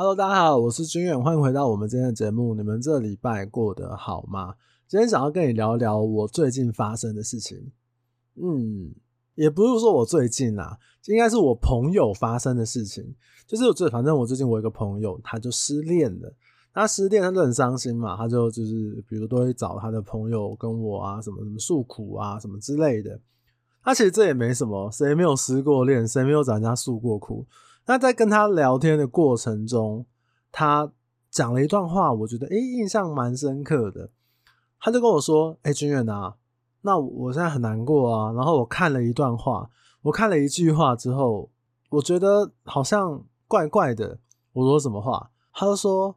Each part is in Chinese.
Hello，大家好，我是军远，欢迎回到我们今天的节目。你们这礼拜过得好吗？今天想要跟你聊聊我最近发生的事情。嗯，也不是说我最近啊，应该是我朋友发生的事情。就是我最反正我最近我一个朋友，他就失恋了。他失恋，他就很伤心嘛，他就就是比如都会找他的朋友跟我啊，什么什么诉苦啊，什么之类的。他其实这也没什么，谁没有失过恋，谁没有找人家诉过苦。那在跟他聊天的过程中，他讲了一段话，我觉得诶、印象蛮深刻的。他就跟我说：“诶、欸、军远啊，那我现在很难过啊。然后我看了一段话，我看了一句话之后，我觉得好像怪怪的。我说什么话？他就说：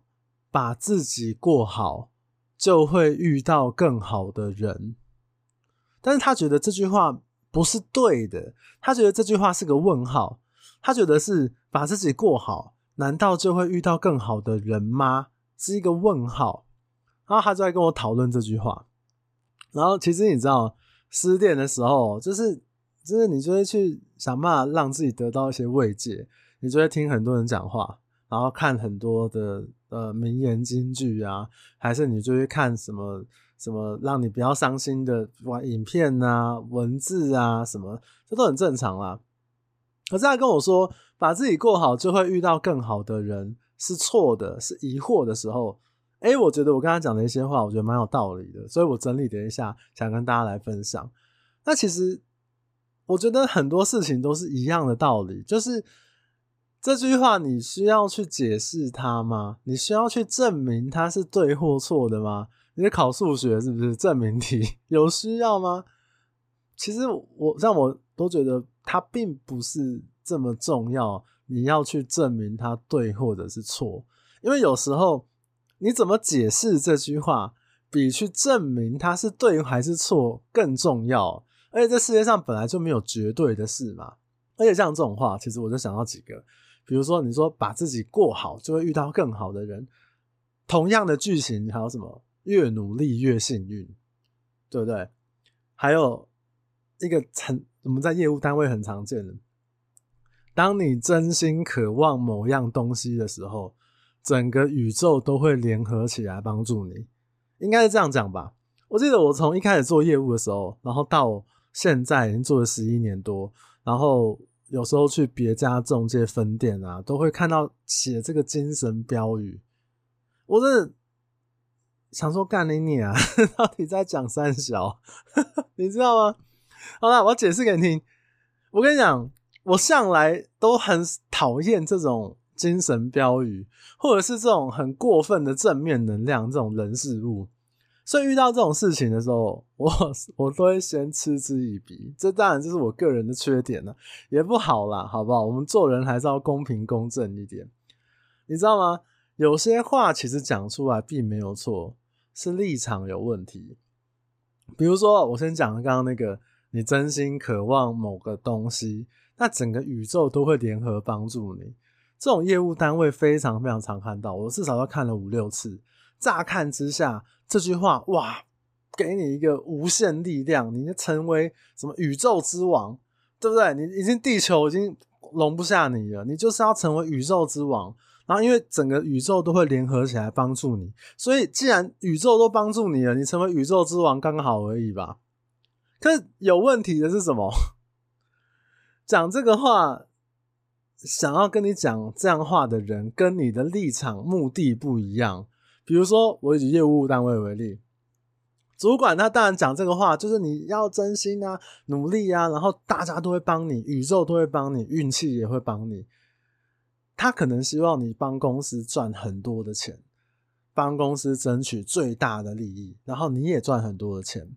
把自己过好，就会遇到更好的人。但是他觉得这句话不是对的，他觉得这句话是个问号。”他觉得是把自己过好，难道就会遇到更好的人吗？是一个问号。然后他就在跟我讨论这句话。然后其实你知道，失恋的时候，就是就是你就会去想办法让自己得到一些慰藉，你就会听很多人讲话，然后看很多的呃名言金句啊，还是你就会看什么什么让你比较伤心的影片啊、文字啊什么，这都很正常啦。可是他跟我说，把自己过好就会遇到更好的人是错的，是疑惑的时候，诶，我觉得我跟他讲的一些话，我觉得蛮有道理的，所以我整理了一下，想跟大家来分享。那其实我觉得很多事情都是一样的道理，就是这句话你需要去解释它吗？你需要去证明它是对或错的吗？你考数学是不是证明题？有需要吗？其实我像我都觉得。它并不是这么重要，你要去证明它对或者是错，因为有时候你怎么解释这句话，比去证明它是对还是错更重要。而且这世界上本来就没有绝对的事嘛。而且像这种话，其实我就想到几个，比如说你说把自己过好，就会遇到更好的人。同样的剧情还有什么？越努力越幸运，对不对？还有一个很。我们在业务单位很常见的，当你真心渴望某样东西的时候，整个宇宙都会联合起来帮助你。应该是这样讲吧？我记得我从一开始做业务的时候，然后到现在已经做了十一年多，然后有时候去别家中介分店啊，都会看到写这个精神标语。我真的想说，干你你啊，到底在讲三小？你知道吗？好了，我解释给你听。我跟你讲，我向来都很讨厌这种精神标语，或者是这种很过分的正面能量这种人事物。所以遇到这种事情的时候，我 我都会先嗤之以鼻。这当然就是我个人的缺点了，也不好啦，好不好？我们做人还是要公平公正一点，你知道吗？有些话其实讲出来并没有错，是立场有问题。比如说，我先讲刚刚那个。你真心渴望某个东西，那整个宇宙都会联合帮助你。这种业务单位非常非常常看到，我至少要看了五六次。乍看之下，这句话哇，给你一个无限力量，你就成为什么宇宙之王，对不对？你已经地球已经容不下你了，你就是要成为宇宙之王。然后因为整个宇宙都会联合起来帮助你，所以既然宇宙都帮助你了，你成为宇宙之王刚好而已吧。可有问题的是什么？讲这个话，想要跟你讲这样话的人，跟你的立场目的不一样。比如说，我以业务单位为例，主管他当然讲这个话，就是你要真心啊，努力啊，然后大家都会帮你，宇宙都会帮你，运气也会帮你。他可能希望你帮公司赚很多的钱，帮公司争取最大的利益，然后你也赚很多的钱。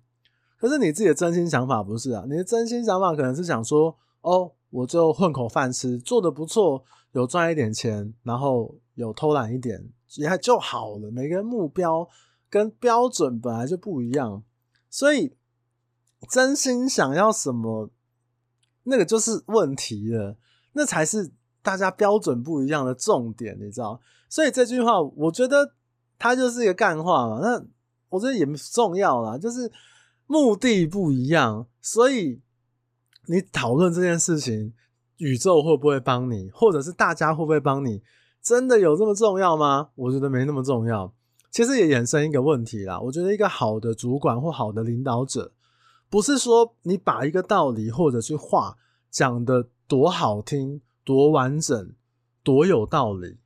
可是你自己的真心想法不是啊？你的真心想法可能是想说，哦，我就混口饭吃，做得不错，有赚一点钱，然后有偷懒一点，也还就好了。每个人目标跟标准本来就不一样，所以真心想要什么，那个就是问题了，那才是大家标准不一样的重点，你知道？所以这句话，我觉得它就是一个干话嘛。那我觉得也重要啦，就是。目的不一样，所以你讨论这件事情，宇宙会不会帮你，或者是大家会不会帮你，真的有这么重要吗？我觉得没那么重要。其实也衍生一个问题啦，我觉得一个好的主管或好的领导者，不是说你把一个道理或者是话讲得多好听、多完整、多有道理。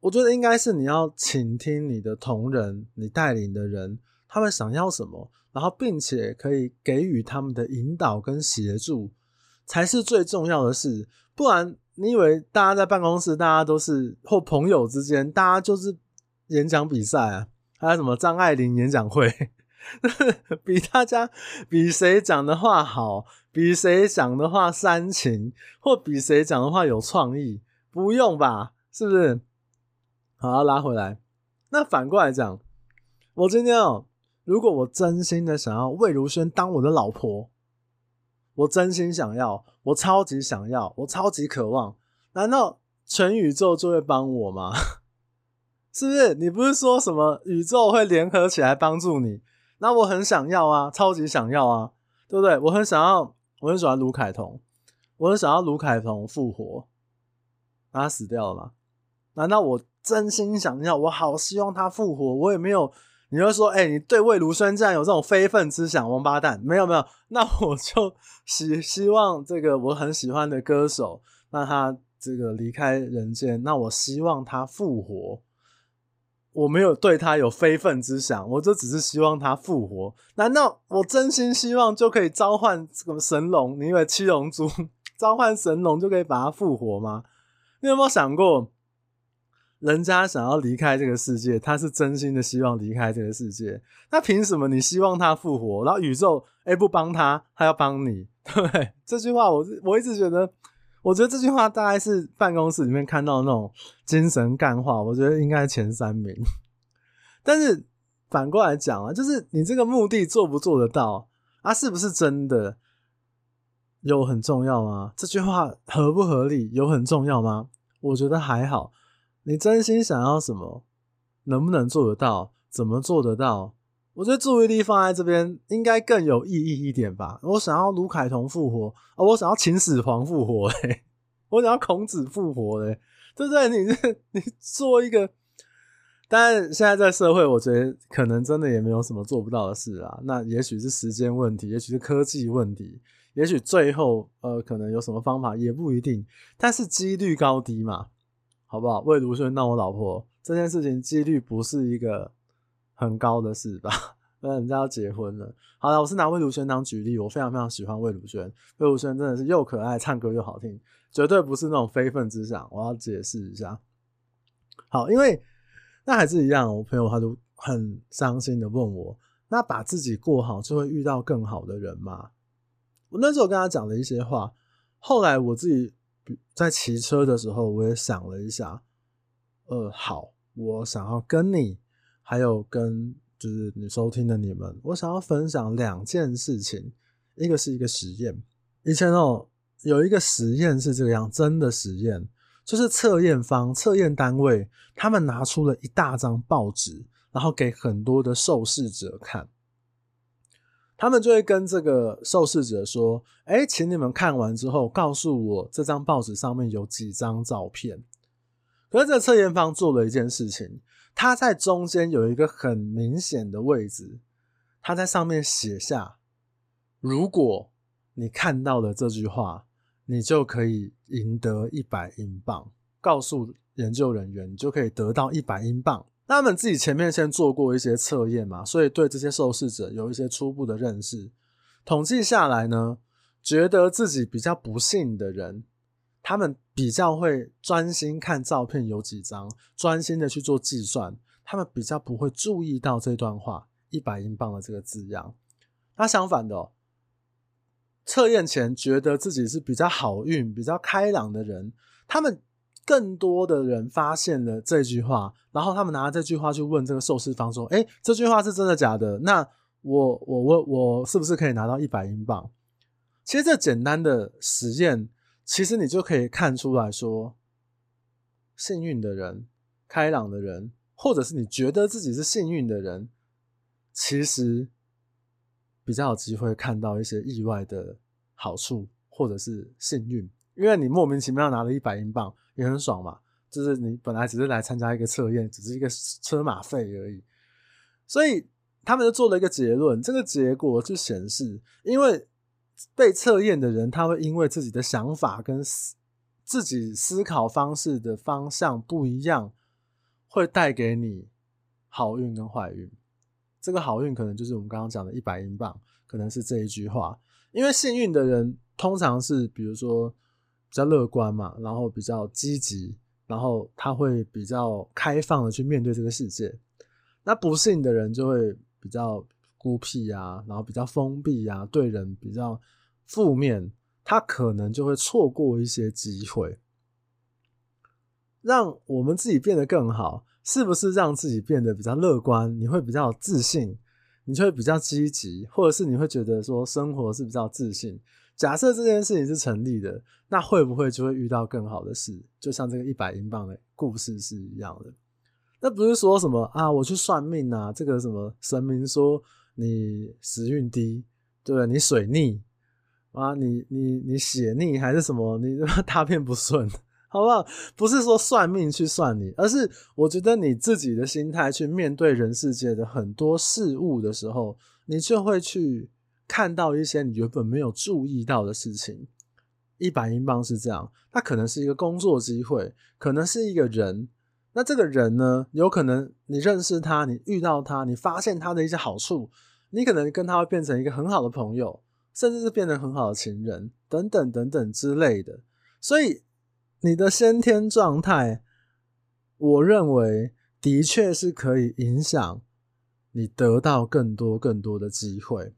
我觉得应该是你要倾听你的同仁、你带领的人，他们想要什么，然后并且可以给予他们的引导跟协助，才是最重要的事。不然，你以为大家在办公室，大家都是或朋友之间，大家就是。演讲比赛啊，还有什么张爱玲演讲会，比大家比谁讲的话好，比谁讲的话煽情，或比谁讲的话有创意，不用吧？是不是？好，拉回来。那反过来讲，我今天哦，如果我真心的想要魏如萱当我的老婆，我真心想要，我超级想要，我超级渴望，难道全宇宙就会帮我吗？是不是？你不是说什么宇宙会联合起来帮助你？那我很想要啊，超级想要啊，对不对？我很想要，我很喜欢卢凯彤，我很想要卢凯彤复活，他死掉了吗？难道我真心想要？我好希望他复活，我也没有。你就说，哎、你对魏如萱竟然有这种非分之想，王八蛋！没有没有，那我就希希望这个我很喜欢的歌手，那他这个离开人间，那我希望他复活。我没有对他有非分之想，我就只是希望他复活。难道我真心希望就可以召唤什么神龙？你以为七龙珠 召唤神龙就可以把他复活吗？你有没有想过，人家想要离开这个世界，他是真心的希望离开这个世界。那凭什么你希望他复活，然后宇宙诶不帮他，他要帮你？对不对？这句话我我一直觉得。我觉得这句话大概是办公室里面看到那种精神干话，我觉得应该前三名。但是反过来讲啊，就是你这个目的做不做得到啊？是不是真的有很重要吗？这句话合不合理有很重要吗？我觉得还好。你真心想要什么，能不能做得到？怎么做得到？我觉得注意力放在这边应该更有意义一点吧。我想要卢凯彤复活啊，我想要秦始皇复活嘞，我想要孔子复活嘞，对不对？你这你做一个，但现在在社会，我觉得可能真的也没有什么做不到的事啊。那也许是时间问题，也许是科技问题，也许最后呃可能有什么方法也不一定，但是几率高低嘛，好不好？魏如萱当我老婆这件事情几率不是一个。很高的事吧，那人家要结婚了。好了，我是拿魏如萱当举例，我非常非常喜欢魏如萱。魏如萱真的是又可爱，唱歌又好听，绝对不是那种非分之想。我要解释一下。好，因为那还是一样，我朋友他就很伤心的问我：那把自己过好，就会遇到更好的人吗？我那时候跟他讲了一些话，后来我自己在骑车的时候，我也想了一下。呃，好，我想要跟你。还有跟就是你收听的你们，我想要分享两件事情，一个是一个实验。以前哦，有一个实验是这个样，真的实验，就是测验方、测验单位，他们拿出了一大张报纸，然后给很多的受试者看，他们就会跟这个受试者说：“哎，请你们看完之后，告诉我这张报纸上面有几张照片。”可是这测验方做了一件事情。他在中间有一个很明显的位置，他在上面写下：“如果你看到了这句话，你就可以赢得一百英镑。”告诉研究人员，你就可以得到一百英镑。他们自己前面先做过一些测验嘛，所以对这些受试者有一些初步的认识。统计下来呢，觉得自己比较不幸的人。他们比较会专心看照片有几张，专心的去做计算。他们比较不会注意到这段话“一百英镑”的这个字样。那相反的哦，测验前觉得自己是比较好运、比较开朗的人，他们更多的人发现了这句话，然后他们拿这句话去问这个受试方说：“哎，这句话是真的假的？那我我我我是不是可以拿到一百英镑？”其实这简单的实验。其实你就可以看出来说，幸运的人、开朗的人，或者是你觉得自己是幸运的人，其实比较有机会看到一些意外的好处，或者是幸运，因为你莫名其妙拿了一百英镑，也很爽嘛。就是你本来只是来参加一个测验，只是一个车马费而已。所以他们就做了一个结论，这个结果就显示，因为被测验的人，他会因为自己的想法跟思自己思考方式的方向不一样，会带给你好运跟坏运。这个好运可能就是我们刚刚讲的一百英镑，可能是这一句话。因为幸运的人通常是比如说比较乐观嘛，然后比较积极，然后他会比较开放的去面对这个世界。那不幸的人就会比较孤僻啊，然后比较封闭啊，对人比较负面，他可能就会错过一些机会。让我们自己变得更好，是不是让自己变得比较乐观？你会比较自信，你就会比较积极，或者是你会觉得说生活是比较自信。假设这件事情是成立的，那会不会就会遇到更好的事？就像这个一百英镑的故事是一样的。那不是说什么啊？我去算命啊，这个什么神明说你时运低，对？你水逆啊，你你你血逆还是什么？你 大便不顺，好不好？不是说算命去算你，而是我觉得你自己的心态去面对人世界的很多事物的时候，你就会去看到一些你原本没有注意到的事情。一百英镑是这样，它可能是一个工作机会，可能是一个人。那这个人呢，有可能你认识他，你遇到他，你发现他的一些好处，你可能跟他会变成一个很好的朋友，甚至是变成很好的情人，等等等等之类的。所以你的先天状态，我认为的确是可以影响你得到更多更多的机会。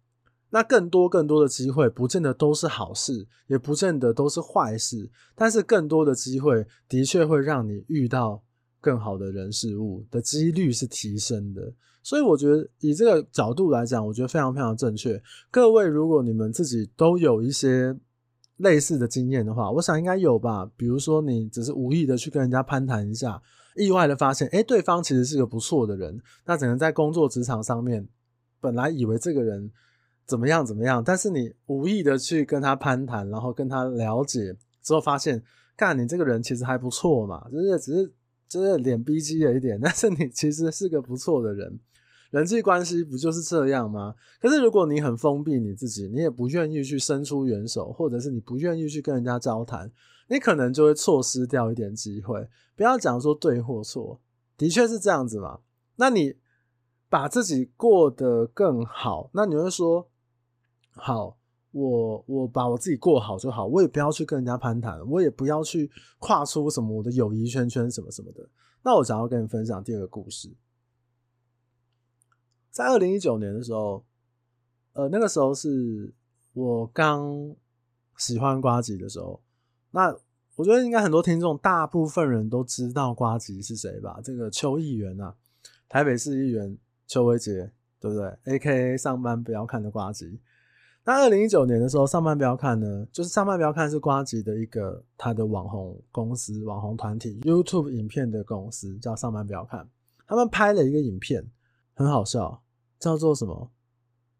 那更多更多的机会，不见得都是好事，也不见得都是坏事，但是更多的机会的确会让你遇到。更好的人事物的几率是提升的，所以我觉得以这个角度来讲，我觉得非常非常正确。各位，如果你们自己都有一些类似的经验的话，我想应该有吧。比如说，你只是无意的去跟人家攀谈一下，意外的发现，诶，对方其实是个不错的人。那可能在工作职场上面，本来以为这个人怎么样怎么样，但是你无意的去跟他攀谈，然后跟他了解之后，发现，干，你这个人其实还不错嘛，就是只是。就是脸逼急了一点，但是你其实是个不错的人，人际关系不就是这样吗？可是如果你很封闭你自己，你也不愿意去伸出援手，或者是你不愿意去跟人家交谈，你可能就会错失掉一点机会。不要讲说对或错，的确是这样子嘛。那你把自己过得更好，那你会说好。我我把我自己过好就好，我也不要去跟人家攀谈，我也不要去跨出什么我的友谊圈圈什么什么的。那我想要跟你分享第二个故事，在二零一九年的时候，呃，那个时候是我刚喜欢瓜吉的时候。那我觉得应该很多听众，大部分人都知道瓜吉是谁吧？这个邱议员啊，台北市议员邱维杰，对不对？AKA 上班不要看的瓜吉。那二零一九年的时候，上班不要看呢，就是上班不要看是瓜吉的一个他的网红公司、网红团体 YouTube 影片的公司，叫上班不要看。他们拍了一个影片，很好笑，叫做什么？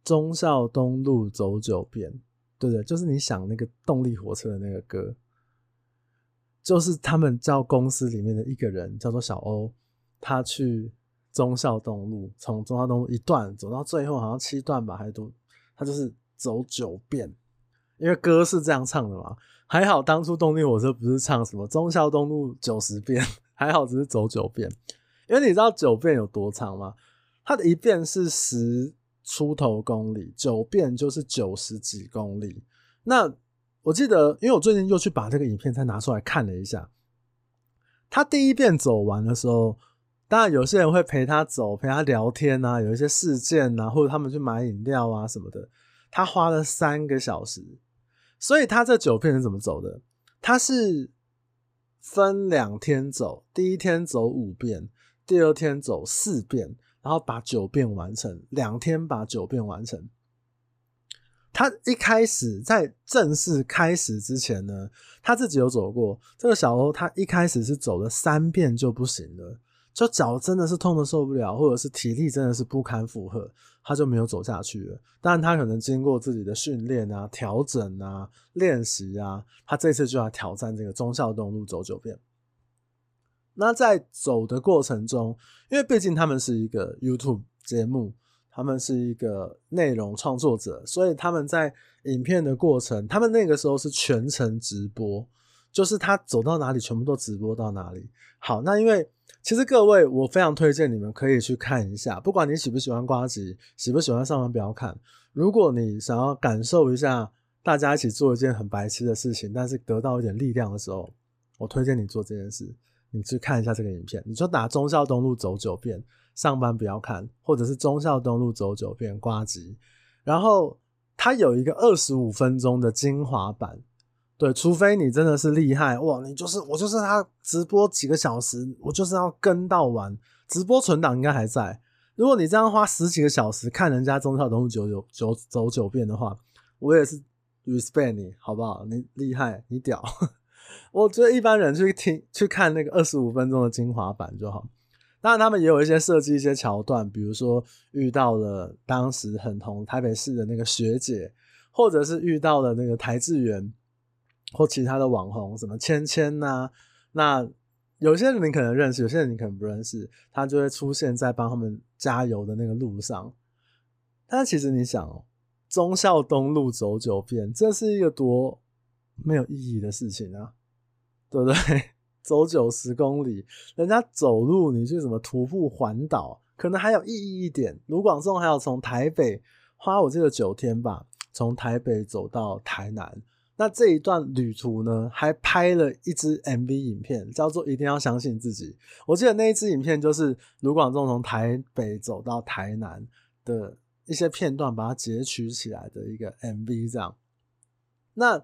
忠孝东路走九遍，对不对？就是你想那个动力火车的那个歌，就是他们叫公司里面的一个人叫做小欧，他去忠孝东路，从忠孝东路一段走到最后，好像七段吧，还是多，他就是。走九遍，因为歌是这样唱的嘛。还好当初动力火车不是唱什么忠孝东路九十遍，还好只是走九遍。因为你知道九遍有多长吗？它的一遍是十出头公里，九遍就是九十几公里。那我记得，因为我最近又去把这个影片再拿出来看了一下，他第一遍走完的时候，当然有些人会陪他走，陪他聊天啊，有一些事件啊，或者他们去买饮料啊什么的。他花了三个小时，所以他这九遍是怎么走的？他是分两天走，第一天走五遍，第二天走四遍，然后把九遍完成。两天把九遍完成。他一开始在正式开始之前呢，他自己有走过。这个小欧他一开始是走了三遍就不行了。就脚真的是痛得受不了，或者是体力真的是不堪负荷，他就没有走下去了。当然，他可能经过自己的训练啊、调整啊、练习啊，他这次就要挑战这个忠孝东路走九遍。那在走的过程中，因为毕竟他们是一个 YouTube 节目，他们是一个内容创作者，所以他们在影片的过程，他们那个时候是全程直播，就是他走到哪里，全部都直播到哪里。好，那因为其实各位，我非常推荐你们可以去看一下，不管你喜不喜欢呱吉，喜不喜欢上班不要看。如果你想要感受一下大家一起做一件很白痴的事情，但是得到一点力量的时候，我推荐你做这件事。你去看一下这个影片，你就打忠孝东路走九遍，上班不要看，或者是忠孝东路走九遍呱吉，然后它有一个二十五分钟的精华版。对，除非你真的是厉害哇，你就是我就是他直播几个小时，我就是要跟到完。直播存档应该还在。如果你这样花十几个小时看人家中孝东路九九九走九遍的话，我也是 respect 你，好不好？你厉害，你屌。我觉得一般人去听去看那个二十五分钟的精华版就好。当然，他们也有一些设计一些桥段，比如说遇到了当时很红台北市的那个学姐，或者是遇到了那个台智源。或其他的网红，什么芊芊呐，那有些人你可能认识，有些人你可能不认识，他就会出现在帮他们加油的那个路上。但其实你想哦，忠孝东路走九遍，这是一个多没有意义的事情啊，对不对？走九十公里，人家走路，你去什么徒步环岛，可能还有意义一点。卢广仲还要从台北花我记得九天吧，从台北走到台南。那这一段旅途呢，还拍了一支 MV 影片，叫做《一定要相信自己》。我记得那一支影片就是卢广仲从台北走到台南的一些片段，把它截取起来的一个 MV。这样，那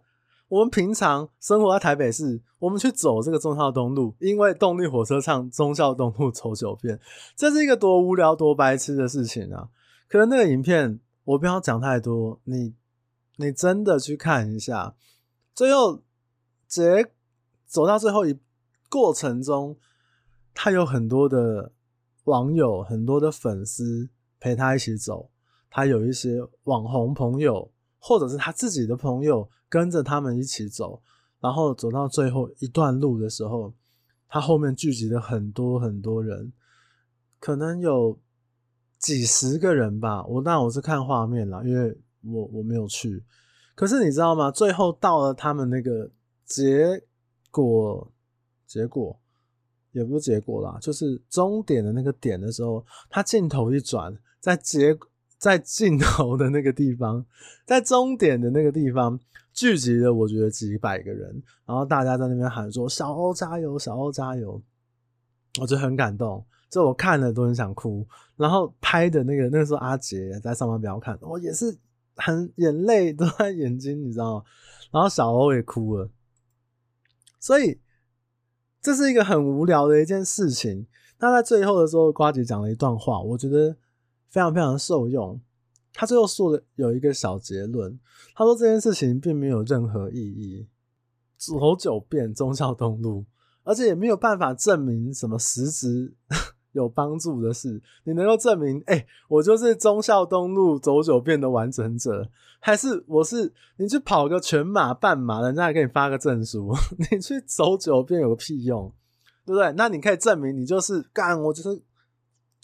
我们平常生活在台北市，我们去走这个忠孝东路，因为动力火车唱忠孝东路走九遍，这是一个多无聊、多白痴的事情啊！可是那个影片，我不要讲太多，你。你真的去看一下，最后结走到最后一过程中，他有很多的网友、很多的粉丝陪他一起走，他有一些网红朋友，或者是他自己的朋友跟着他们一起走，然后走到最后一段路的时候，他后面聚集了很多很多人，可能有几十个人吧。我当然我是看画面啦，因为。我我没有去，可是你知道吗？最后到了他们那个结果，结果也不是结果啦，就是终点的那个点的时候，他镜头一转，在结在镜头的那个地方，在终点的那个地方聚集了，我觉得几百个人，然后大家在那边喊说：“小欧加油，小欧加油！”我觉得很感动，这我看了都很想哭。然后拍的那个那个时候阿杰在上班不要看，我也是。很眼泪都在眼睛，你知道吗？然后小欧也哭了，所以这是一个很无聊的一件事情。那在最后的时候，瓜姐讲了一段话，我觉得非常非常受用。他最后说的有一个小结论，他说这件事情并没有任何意义，走九遍忠孝东路，而且也没有办法证明什么实质。有帮助的事，你能够证明，哎、我就是忠孝东路走九遍的完整者，还是我是你去跑个全马、半马，人家还给你发个证书，你去走九遍有个屁用，对不对？那你可以证明你就是干，我就是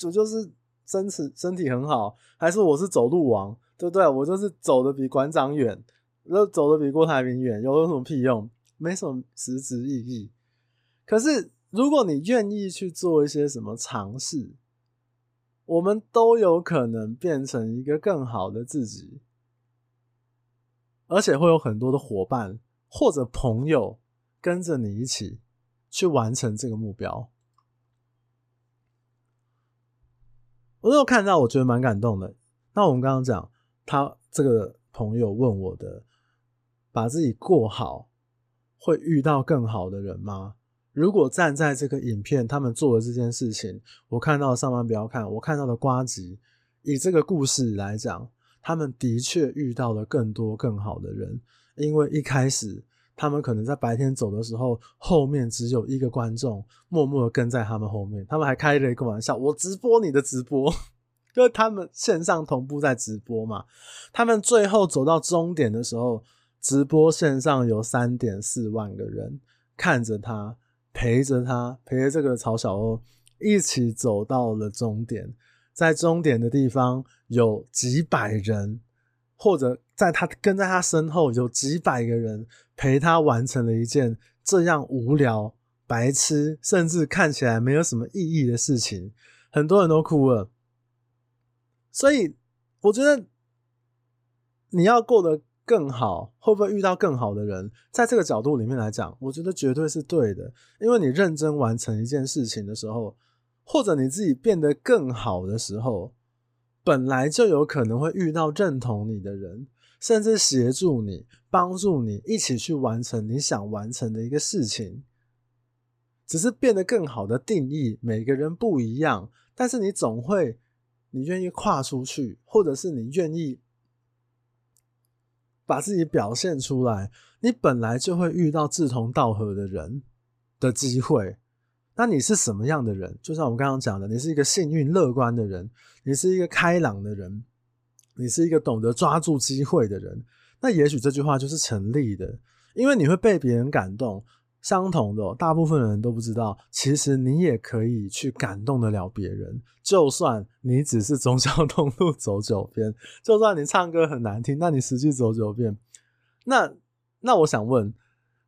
我就是身体身体很好，还是我是走路王，对不对？我就是走得比馆长远，又走得比郭台铭远，有什么屁用？没什么实质意义。可是。如果你愿意去做一些什么尝试，我们都有可能变成一个更好的自己，而且会有很多的伙伴或者朋友跟着你一起去完成这个目标。我有看到，我觉得蛮感动的。那我们刚刚讲，他这个朋友问我的，把自己过好，会遇到更好的人吗？如果站在这个影片，他们做的这件事情，我看到上班不要看，我看到的瓜吉，以这个故事来讲，他们的确遇到了更多更好的人，因为一开始他们可能在白天走的时候，后面只有一个观众默默的跟在他们后面，他们还开了一个玩笑，我直播你的直播，因 为他们线上同步在直播嘛，他们最后走到终点的时候，直播线上有三点四万个人看着他。陪着他，陪着这个曹小欧一起走到了终点。在终点的地方有几百人，或者在他跟在他身后有几百个人陪他完成了一件这样无聊、白痴，甚至看起来没有什么意义的事情。很多人都哭了。所以，我觉得你要过得更好，会不会遇到更好的人？在这个角度里面来讲，我觉得绝对是对的。因为你认真完成一件事情的时候，或者你自己变得更好的时候，本来就有可能会遇到认同你的人，甚至协助你、帮助你一起去完成你想完成的一个事情。只是变得更好的定义，每个人不一样，但是你总会。你愿意跨出去，或者是你愿意把自己表现出来，你本来就会遇到志同道合的人的机会。那你是什么样的人？就像我们刚刚讲的，你是一个幸运乐观的人，你是一个开朗的人，你是一个懂得抓住机会的人。那也许这句话就是成立的，因为你会被别人感动。相同的，大部分人都不知道，其实你也可以去感动得了别人。就算你只是忠孝东路走九遍，就算你唱歌很难听，那你实际走九遍，那那我想问，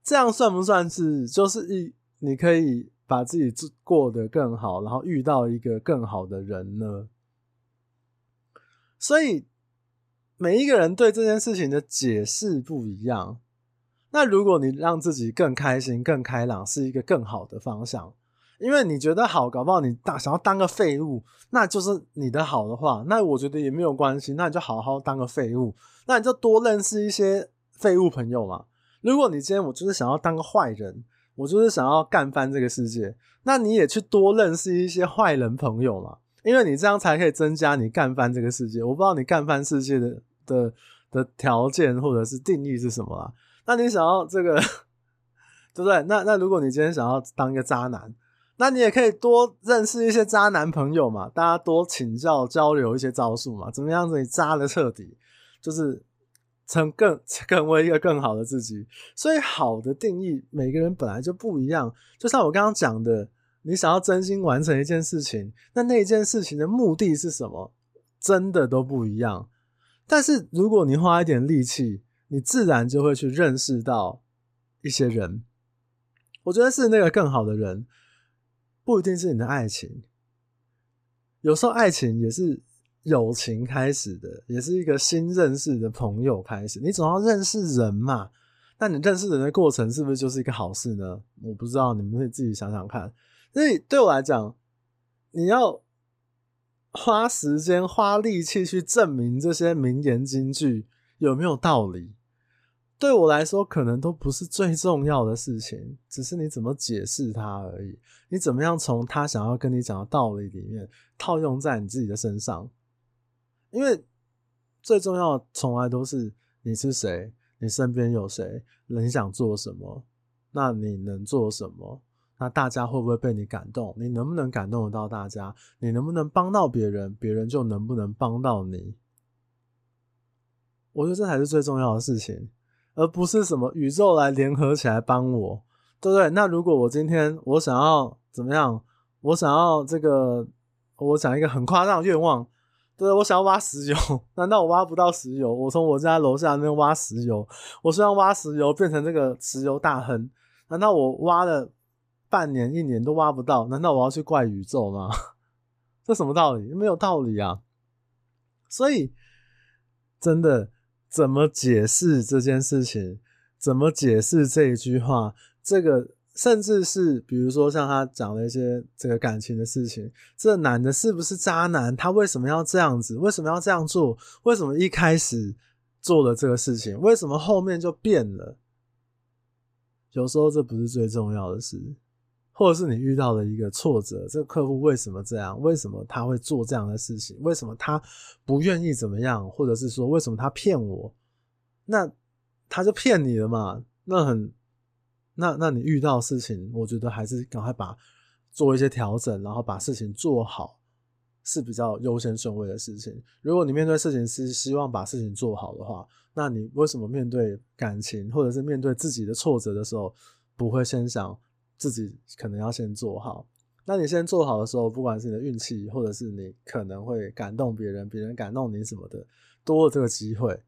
这样算不算是就是一你可以把自己过得更好，然后遇到一个更好的人呢？所以每一个人对这件事情的解释不一样。那如果你让自己更开心、更开朗，是一个更好的方向，因为你觉得好，搞不好你当想要当个废物，那就是你的好的话，那我觉得也没有关系，那你就好好当个废物，那你就多认识一些废物朋友嘛。如果你今天我就是想要当个坏人，我就是想要干翻这个世界，那你也去多认识一些坏人朋友嘛，因为你这样才可以增加你干翻这个世界。我不知道你干翻世界的的的条件或者是定义是什么啊？那你想要这个，对不对？那那如果你今天想要当一个渣男，那你也可以多认识一些渣男朋友嘛，大家多请教交流一些招数嘛，怎么样子你渣的彻底，就是成更成为一个更好的自己。所以好的定义，每个人本来就不一样。就像我刚刚讲的，你想要真心完成一件事情，那那件事情的目的是什么，真的都不一样。但是如果你花一点力气，你自然就会去认识到一些人，我觉得是那个更好的人，不一定是你的爱情。有时候爱情也是友情开始的，也是一个新认识的朋友开始。你总要认识人嘛，那你认识人的过程是不是就是一个好事呢？我不知道，你们可以自己想想看。所以对我来讲，你要花时间、花力气去证明这些名言金句有没有道理。对我来说，可能都不是最重要的事情，只是你怎么解释它而已。你怎么样从他想要跟你讲的道理里面套用在你自己的身上？因为最重要的从来都是你是谁，你身边有谁，你想做什么，那你能做什么？那大家会不会被你感动？你能不能感动得到大家？你能不能帮到别人？别人就能不能帮到你？我觉得这才是最重要的事情。而不是什么宇宙来联合起来帮我，对不对？那如果我今天我想要怎么样？我想要这个，我讲一个很夸张的愿望，对，我想要挖石油，难道我挖不到石油？我从我家楼下那边挖石油，我虽然挖石油变成这个石油大亨，难道我挖了半年一年都挖不到？难道我要去怪宇宙吗？这什么道理？没有道理啊！所以真的。怎么解释这件事情？怎么解释这一句话？这个甚至是比如说像他讲的一些这个感情的事情，这男的是不是渣男？他为什么要这样子？为什么要这样做？为什么一开始做了这个事情？为什么后面就变了？有时候这不是最重要的事。或者是你遇到了一个挫折，这个客户为什么这样？为什么他会做这样的事情？为什么他不愿意怎么样？或者是说为什么他骗我？那他就骗你了嘛？那很，那那你遇到事情，我觉得还是赶快把做一些调整，然后把事情做好是比较优先顺位的事情。如果你面对事情是希望把事情做好的话，那你为什么面对感情或者是面对自己的挫折的时候，不会先想？自己可能要先做好。那你先做好的时候，不管是你的运气，或者是你可能会感动别人，别人感动你什么的，多了这个机会，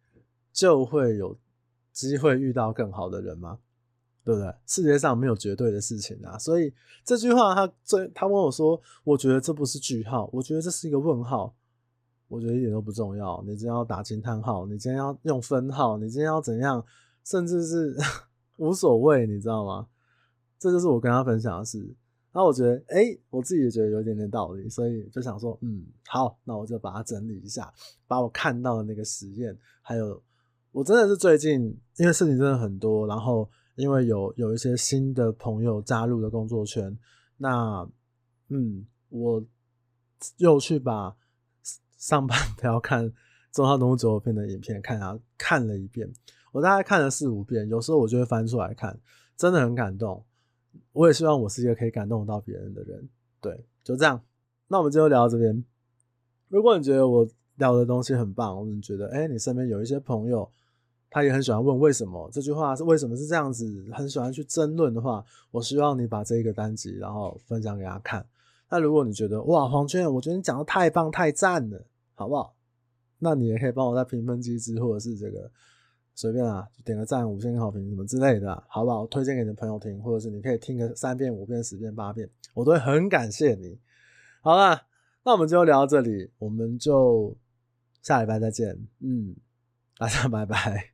就会有机会遇到更好的人吗？对不对？世界上没有绝对的事情啊。所以这句话他，他最他问我说：“我觉得这不是句号，我觉得这是一个问号。”我觉得一点都不重要。你今天要打惊叹号，你今天要用分号，你今天要怎样，甚至是 无所谓，你知道吗？这就是我跟他分享的事。那我觉得，哎、我自己也觉得有一点点道理，所以就想说，嗯，好，那我就把它整理一下，把我看到的那个实验，还有我真的是最近，因为事情真的很多，然后因为有有一些新的朋友加入了工作圈，那，嗯，我又去把上班不要看中华动物走片的影片看啊，看了一遍，我大概看了四五遍，有时候我就会翻出来看，真的很感动。我也希望我是一个可以感动到别人的人，对，就这样。那我们今天就聊到这边。如果你觉得我聊的东西很棒，或者你觉得，哎、你身边有一些朋友，他也很喜欢问为什么这句话是为什么是这样子，很喜欢去争论的话，我希望你把这一个单集然后分享给他看。那如果你觉得哇，黄娟，我觉得你讲的太棒太赞了，好不好？那你也可以帮我在评分机制或者是这个。随便啊，点个赞、五星好评什么之类的，好不好？推荐给你的朋友听，或者是你可以听个三遍、五遍、十遍、八遍，我都会很感谢你。好啦，那我们就聊到这里，我们就下礼拜再见。嗯，大家拜拜。